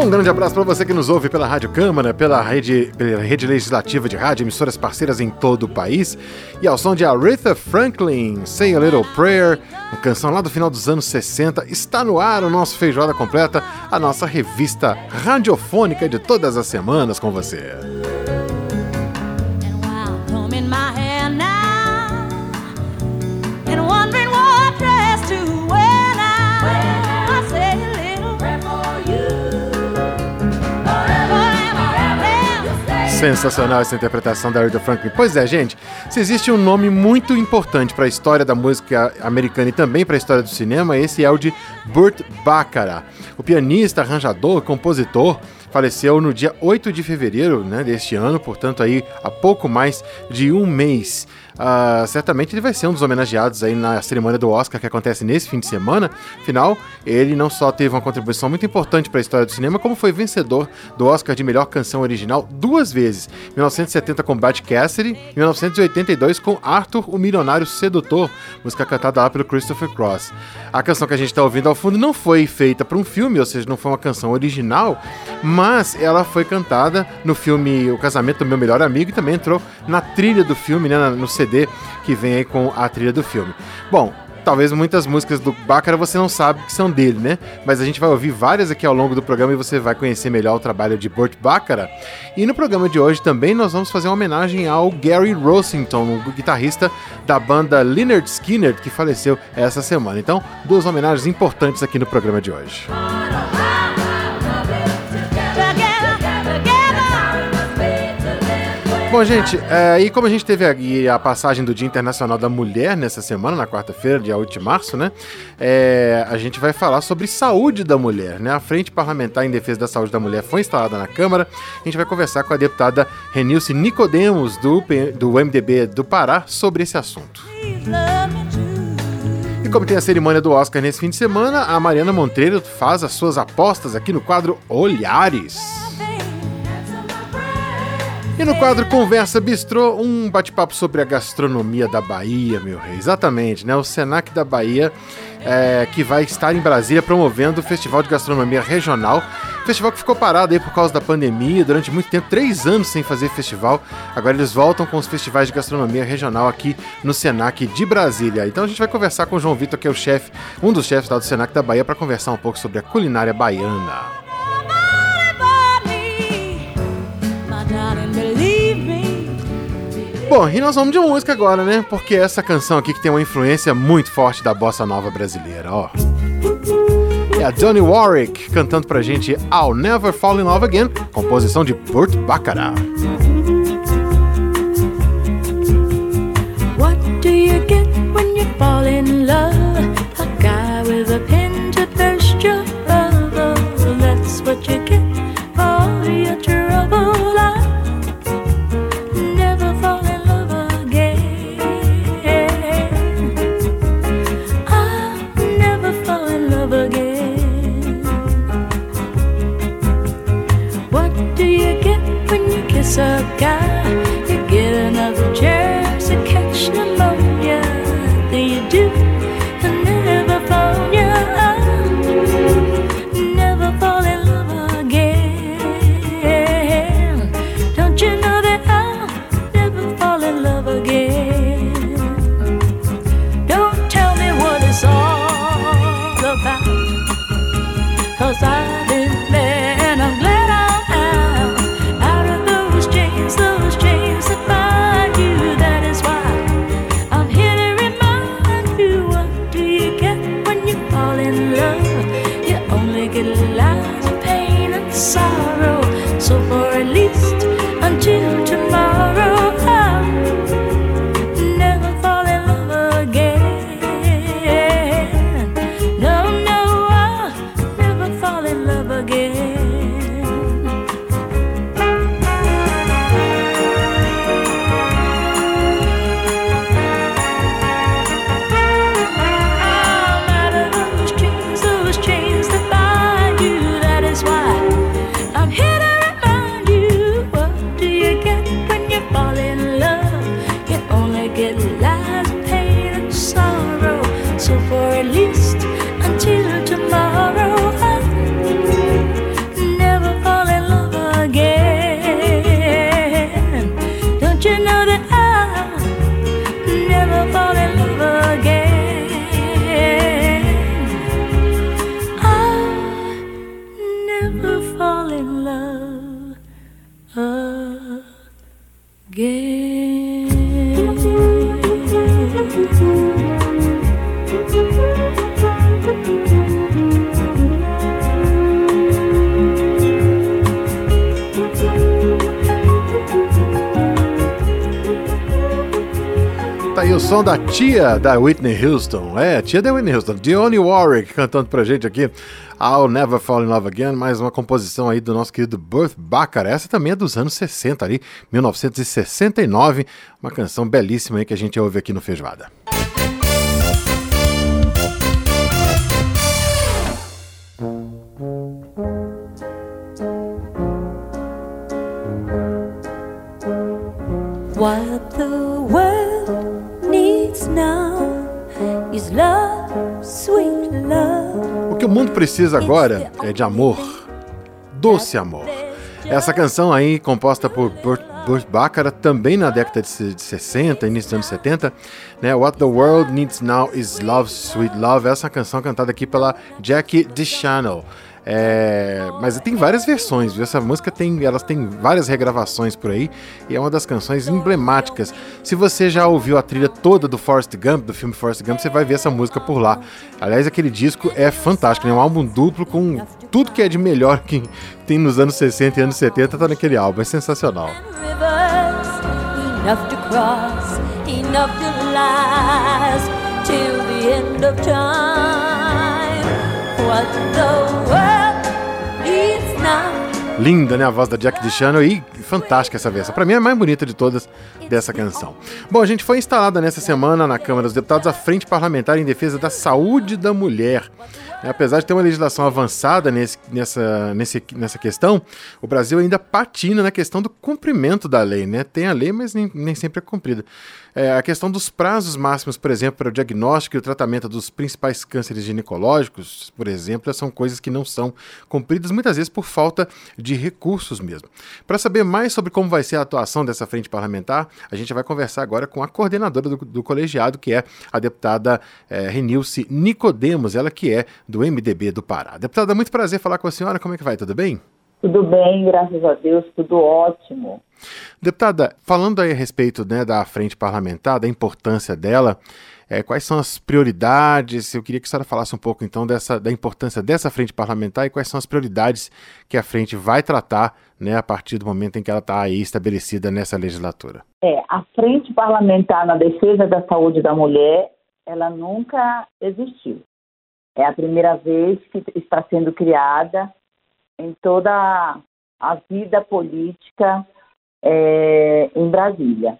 Um grande abraço para você que nos ouve pela Rádio Câmara, pela rede, pela rede legislativa de rádio, emissoras parceiras em todo o país. E ao som de Aretha Franklin, Say a Little Prayer, uma canção lá do final dos anos 60, está no ar o nosso Feijoada Completa, a nossa revista radiofônica de todas as semanas com você. Sensacional essa interpretação da Aretha Franklin. Pois é, gente, se existe um nome muito importante para a história da música americana e também para a história do cinema, esse é o de Burt Bacharach. O pianista, arranjador, compositor, faleceu no dia 8 de fevereiro né, deste ano, portanto aí há pouco mais de um mês. Uh, certamente ele vai ser um dos homenageados aí na cerimônia do Oscar que acontece nesse fim de semana. Afinal, ele não só teve uma contribuição muito importante para a história do cinema, como foi vencedor do Oscar de melhor canção original duas vezes: 1970 com Bud Cassidy e 1982 com Arthur, o Milionário Sedutor, música cantada lá pelo Christopher Cross. A canção que a gente está ouvindo ao fundo não foi feita para um filme, ou seja, não foi uma canção original, mas ela foi cantada no filme O Casamento do Meu Melhor Amigo e também entrou na trilha do filme, né, no CD CD que vem aí com a trilha do filme. Bom, talvez muitas músicas do Baccara você não sabe que são dele, né? Mas a gente vai ouvir várias aqui ao longo do programa e você vai conhecer melhor o trabalho de Burt Baccara. E no programa de hoje também nós vamos fazer uma homenagem ao Gary Rossington, o guitarrista da banda Leonard Skinner, que faleceu essa semana. Então, duas homenagens importantes aqui no programa de hoje. Bom, gente, é, e como a gente teve a passagem do Dia Internacional da Mulher nessa semana, na quarta-feira, dia 8 de março, né? É, a gente vai falar sobre saúde da mulher, né? A Frente Parlamentar em Defesa da Saúde da Mulher foi instalada na Câmara. A gente vai conversar com a deputada Renilce Nicodemos, do, do MDB do Pará, sobre esse assunto. E como tem a cerimônia do Oscar nesse fim de semana, a Mariana Monteiro faz as suas apostas aqui no quadro Olhares. E no quadro Conversa Bistrô, um bate-papo sobre a gastronomia da Bahia, meu rei. Exatamente, né? O Senac da Bahia, é, que vai estar em Brasília promovendo o Festival de Gastronomia Regional. Festival que ficou parado aí por causa da pandemia, durante muito tempo, três anos sem fazer festival. Agora eles voltam com os festivais de gastronomia regional aqui no Senac de Brasília. Então a gente vai conversar com o João Vitor, que é o chefe, um dos chefes lá do Senac da Bahia, para conversar um pouco sobre a culinária baiana. Bom, e nós vamos de música agora, né? Porque essa canção aqui que tem uma influência muito forte da bossa nova brasileira, ó. É a Johnny Warwick cantando pra gente I'll Never Fall in Love Again, composição de Burt Bacharach. cause aí o som da tia da Whitney Houston. É, tia da Whitney Houston. Dionne Warwick cantando pra gente aqui. I'll Never Fall in Love Again. Mais uma composição aí do nosso querido Burt Bacharach. Essa também é dos anos 60 ali, 1969. Uma canção belíssima aí que a gente ouve aqui no Feijoada. What the world O que o mundo precisa agora é de amor, doce amor. Essa canção aí, composta por Burt, Burt Bacharach, também na década de 60, início dos anos 70, né? What the World Needs Now is Love, Sweet Love. Essa canção cantada aqui pela Jackie DeChannel. É, mas tem várias versões, viu? Essa música tem, elas têm várias regravações por aí e é uma das canções emblemáticas. Se você já ouviu a trilha toda do Forrest Gump, do filme Forrest Gump, você vai ver essa música por lá. Aliás, aquele disco é fantástico, é né? um álbum duplo com tudo que é de melhor que tem nos anos 60 e anos 70 tá naquele álbum, é sensacional. Enough to cross, enough to last till the end of time. What the world Linda, né? A voz da Jack DeChannel e fantástica essa versão. Para mim é a mais bonita de todas dessa canção. Bom, a gente foi instalada nessa semana na Câmara dos Deputados a Frente Parlamentar em Defesa da Saúde da Mulher. Apesar de ter uma legislação avançada nesse, nessa, nesse, nessa questão, o Brasil ainda patina na questão do cumprimento da lei, né? Tem a lei, mas nem, nem sempre é cumprida. É, a questão dos prazos máximos, por exemplo, para o diagnóstico e o tratamento dos principais cânceres ginecológicos, por exemplo, são coisas que não são cumpridas muitas vezes por falta de recursos mesmo. Para saber mais sobre como vai ser a atuação dessa frente parlamentar, a gente vai conversar agora com a coordenadora do, do colegiado, que é a deputada é, Renilce Nicodemos, ela que é do MDB do Pará. Deputada, muito prazer falar com a senhora. Como é que vai? Tudo bem? Tudo bem, graças a Deus, tudo ótimo. Deputada, falando aí a respeito né, da frente parlamentar, da importância dela, é, quais são as prioridades? Eu queria que a senhora falasse um pouco então dessa, da importância dessa frente parlamentar e quais são as prioridades que a frente vai tratar né, a partir do momento em que ela está aí estabelecida nessa legislatura. É, a frente parlamentar na defesa da saúde da mulher, ela nunca existiu. É a primeira vez que está sendo criada em toda a vida política é, em Brasília.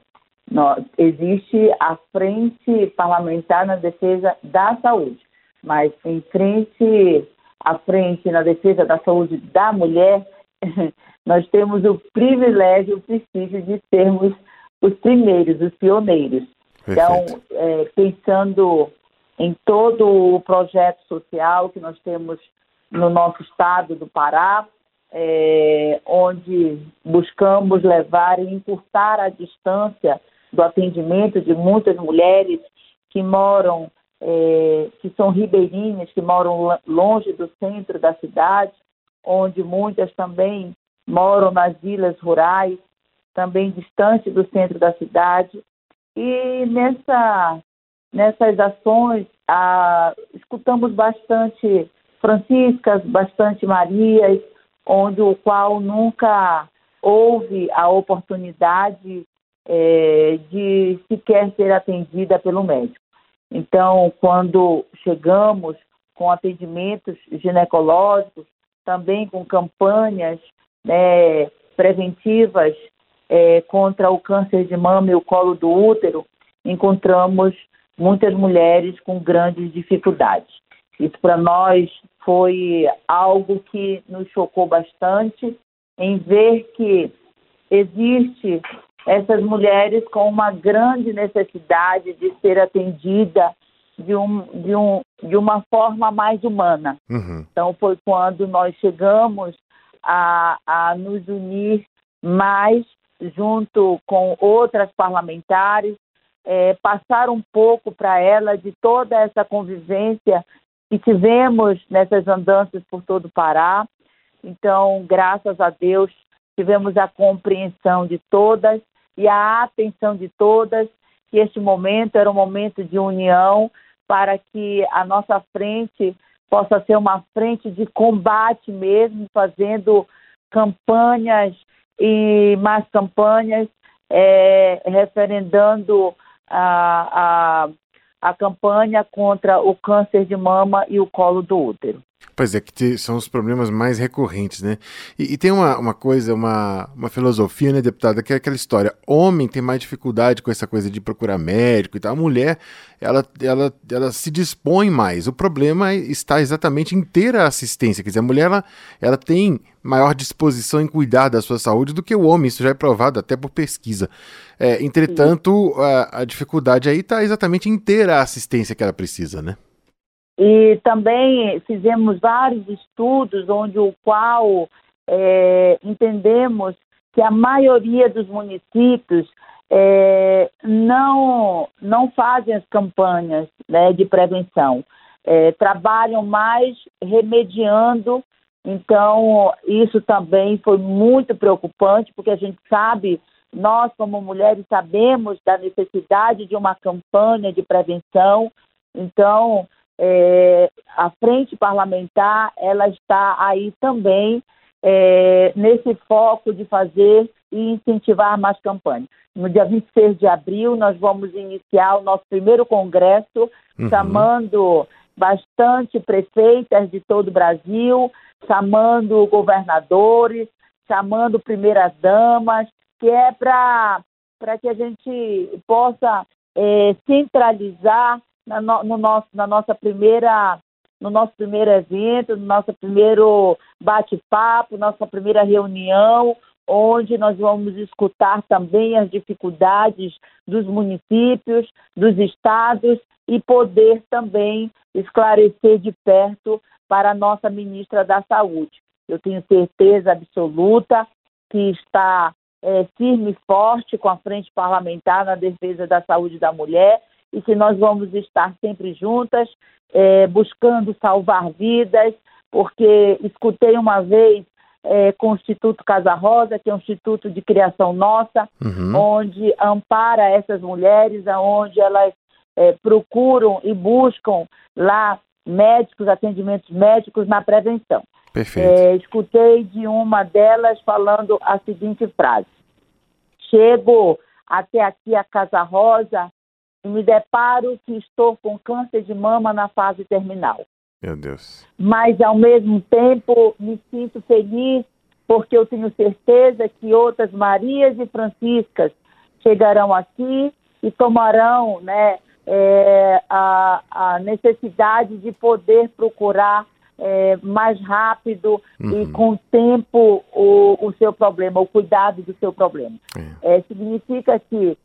existe a frente parlamentar na defesa da saúde, mas em frente à frente na defesa da saúde da mulher, nós temos o privilégio, o prestígio de sermos os primeiros, os pioneiros. Então, Perfeito. Então, é, pensando em todo o projeto social que nós temos no nosso estado do Pará, é, onde buscamos levar e encurtar a distância do atendimento de muitas mulheres que moram, é, que são ribeirinhas, que moram longe do centro da cidade, onde muitas também moram nas vilas rurais, também distante do centro da cidade. E nessa nessas ações, ah, escutamos bastante Franciscas, bastante Marias, onde o qual nunca houve a oportunidade é, de sequer ser atendida pelo médico. Então, quando chegamos com atendimentos ginecológicos, também com campanhas né, preventivas é, contra o câncer de mama e o colo do útero, encontramos muitas mulheres com grandes dificuldades. Isso para nós foi algo que nos chocou bastante em ver que existe essas mulheres com uma grande necessidade de ser atendida de, um, de, um, de uma forma mais humana. Uhum. Então foi quando nós chegamos a, a nos unir mais junto com outras parlamentares é, passar um pouco para ela de toda essa convivência que tivemos nessas andanças por todo o Pará. Então, graças a Deus, tivemos a compreensão de todas e a atenção de todas, que este momento era um momento de união para que a nossa frente possa ser uma frente de combate mesmo, fazendo campanhas e mais campanhas, é, referendando a, a, a campanha contra o câncer de mama e o colo do útero. Pois é, que são os problemas mais recorrentes, né? E, e, tem uma, uma coisa, uma, uma filosofia, né, deputada, que é aquela história: homem tem mais dificuldade com essa coisa de procurar médico e tal. A mulher, ela, ela, ela se dispõe mais. O problema está exatamente em ter a assistência. Quer dizer, a mulher, ela, ela tem maior disposição em cuidar da sua saúde do que o homem. Isso já é provado até por pesquisa. É, entretanto, a, a dificuldade aí está exatamente em ter a assistência que ela precisa, né? E também fizemos vários estudos onde o qual é, entendemos que a maioria dos municípios é, não, não fazem as campanhas né, de prevenção, é, trabalham mais remediando. Então, isso também foi muito preocupante, porque a gente sabe, nós como mulheres sabemos da necessidade de uma campanha de prevenção. Então, é, a frente parlamentar ela está aí também é, nesse foco de fazer e incentivar mais campanhas. No dia 26 de abril, nós vamos iniciar o nosso primeiro congresso, uhum. chamando bastante prefeitas de todo o Brasil, chamando governadores, chamando primeiras damas, que é para que a gente possa é, centralizar na, no, no nosso, na nossa primeira no nosso primeiro evento, no nosso primeiro bate-papo, nossa primeira reunião, onde nós vamos escutar também as dificuldades dos municípios, dos estados e poder também esclarecer de perto para a nossa ministra da Saúde. Eu tenho certeza absoluta que está é, firme e forte com a frente parlamentar na defesa da saúde da mulher e que nós vamos estar sempre juntas, é, buscando salvar vidas, porque escutei uma vez é, com o Instituto Casa Rosa, que é um instituto de criação nossa, uhum. onde ampara essas mulheres, onde elas é, procuram e buscam lá médicos, atendimentos médicos na prevenção. Perfeito. É, escutei de uma delas falando a seguinte frase: Chego até aqui a Casa Rosa e me deparo que estou com câncer de mama na fase terminal. Meu Deus. Mas, ao mesmo tempo, me sinto feliz porque eu tenho certeza que outras Marias e Franciscas chegarão aqui e tomarão né, é, a, a, necessidade de poder procurar é, mais rápido uhum. e com tempo o, o, seu problema, o cuidado do seu problema. É. é significa que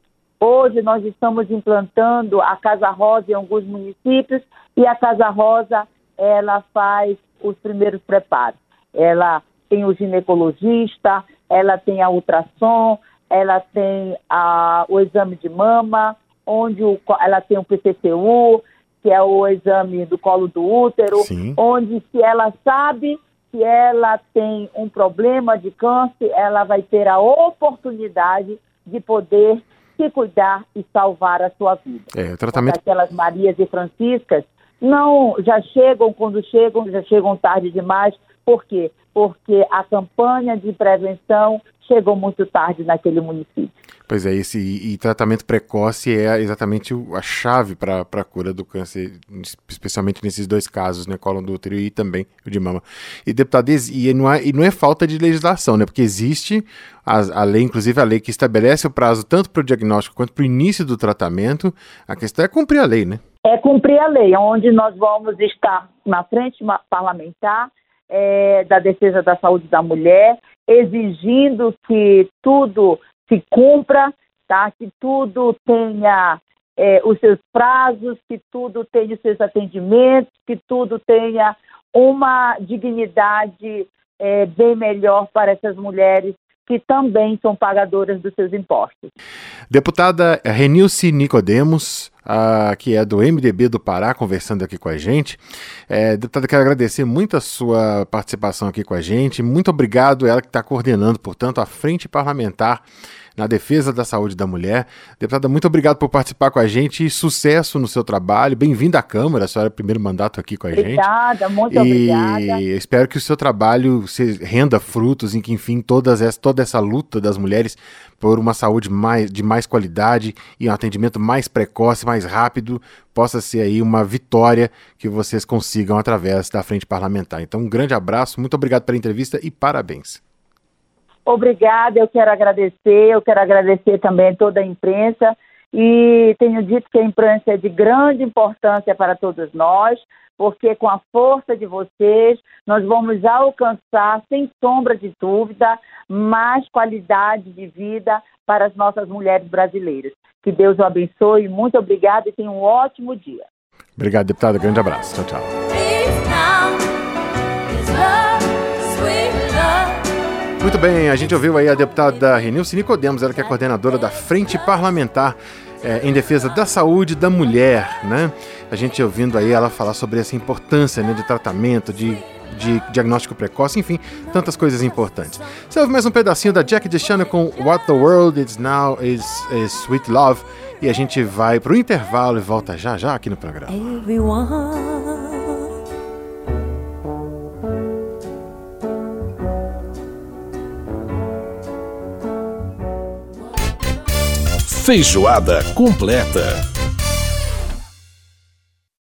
Hoje nós estamos implantando a Casa Rosa em alguns municípios e a Casa Rosa ela faz os primeiros preparos. Ela tem o ginecologista, ela tem a ultrassom, ela tem a, o exame de mama, onde o, ela tem o PCCU, que é o exame do colo do útero, Sim. onde se ela sabe que ela tem um problema de câncer, ela vai ter a oportunidade de poder se cuidar e salvar a sua vida. É, o tratamento... Aquelas Marias e Franciscas não já chegam quando chegam, já chegam tarde demais. Por quê? Porque a campanha de prevenção chegou muito tarde naquele município. Pois é, esse e, tratamento precoce é exatamente a chave para a cura do câncer, especialmente nesses dois casos, né, colo do útero e também o de mama. E deputado, e não é, e não é falta de legislação, né, porque existe a, a lei, inclusive a lei que estabelece o prazo tanto para o diagnóstico quanto para o início do tratamento. A questão é cumprir a lei, né? É cumprir a lei, onde nós vamos estar na frente parlamentar é, da defesa da saúde da mulher, exigindo que tudo se cumpra, tá? que tudo tenha é, os seus prazos, que tudo tenha os seus atendimentos, que tudo tenha uma dignidade é, bem melhor para essas mulheres que também são pagadoras dos seus impostos. Deputada Renilce Nicodemos, que é do MDB do Pará, conversando aqui com a gente. É, deputada, quero agradecer muito a sua participação aqui com a gente. Muito obrigado, ela que está coordenando, portanto, a Frente Parlamentar na defesa da saúde da mulher. Deputada, muito obrigado por participar com a gente e sucesso no seu trabalho. Bem-vinda à Câmara, a senhora é o primeiro mandato aqui com a obrigada, gente. Obrigada, muito e obrigada. espero que o seu trabalho se renda frutos em que, enfim, todas essa, toda essa luta das mulheres por uma saúde mais, de mais qualidade e um atendimento mais precoce, mais rápido, possa ser aí uma vitória que vocês consigam através da frente parlamentar. Então, um grande abraço, muito obrigado pela entrevista e parabéns. Obrigada, eu quero agradecer, eu quero agradecer também toda a imprensa e tenho dito que a imprensa é de grande importância para todos nós, porque com a força de vocês nós vamos alcançar, sem sombra de dúvida, mais qualidade de vida para as nossas mulheres brasileiras. Que Deus o abençoe, muito obrigada e tenha um ótimo dia. Obrigado, deputada. Grande abraço. Tchau, tchau. Muito bem, a gente ouviu aí a deputada Renilce Nicodemos, ela que é coordenadora da Frente Parlamentar é, em Defesa da Saúde da Mulher, né? A gente ouvindo aí ela falar sobre essa importância né, de tratamento, de, de diagnóstico precoce, enfim, tantas coisas importantes. Você ouve mais um pedacinho da Jack DeShannon com What the World Is Now Is, is Sweet Love e a gente vai pro intervalo e volta já já aqui no programa. Everyone. Feijoada completa.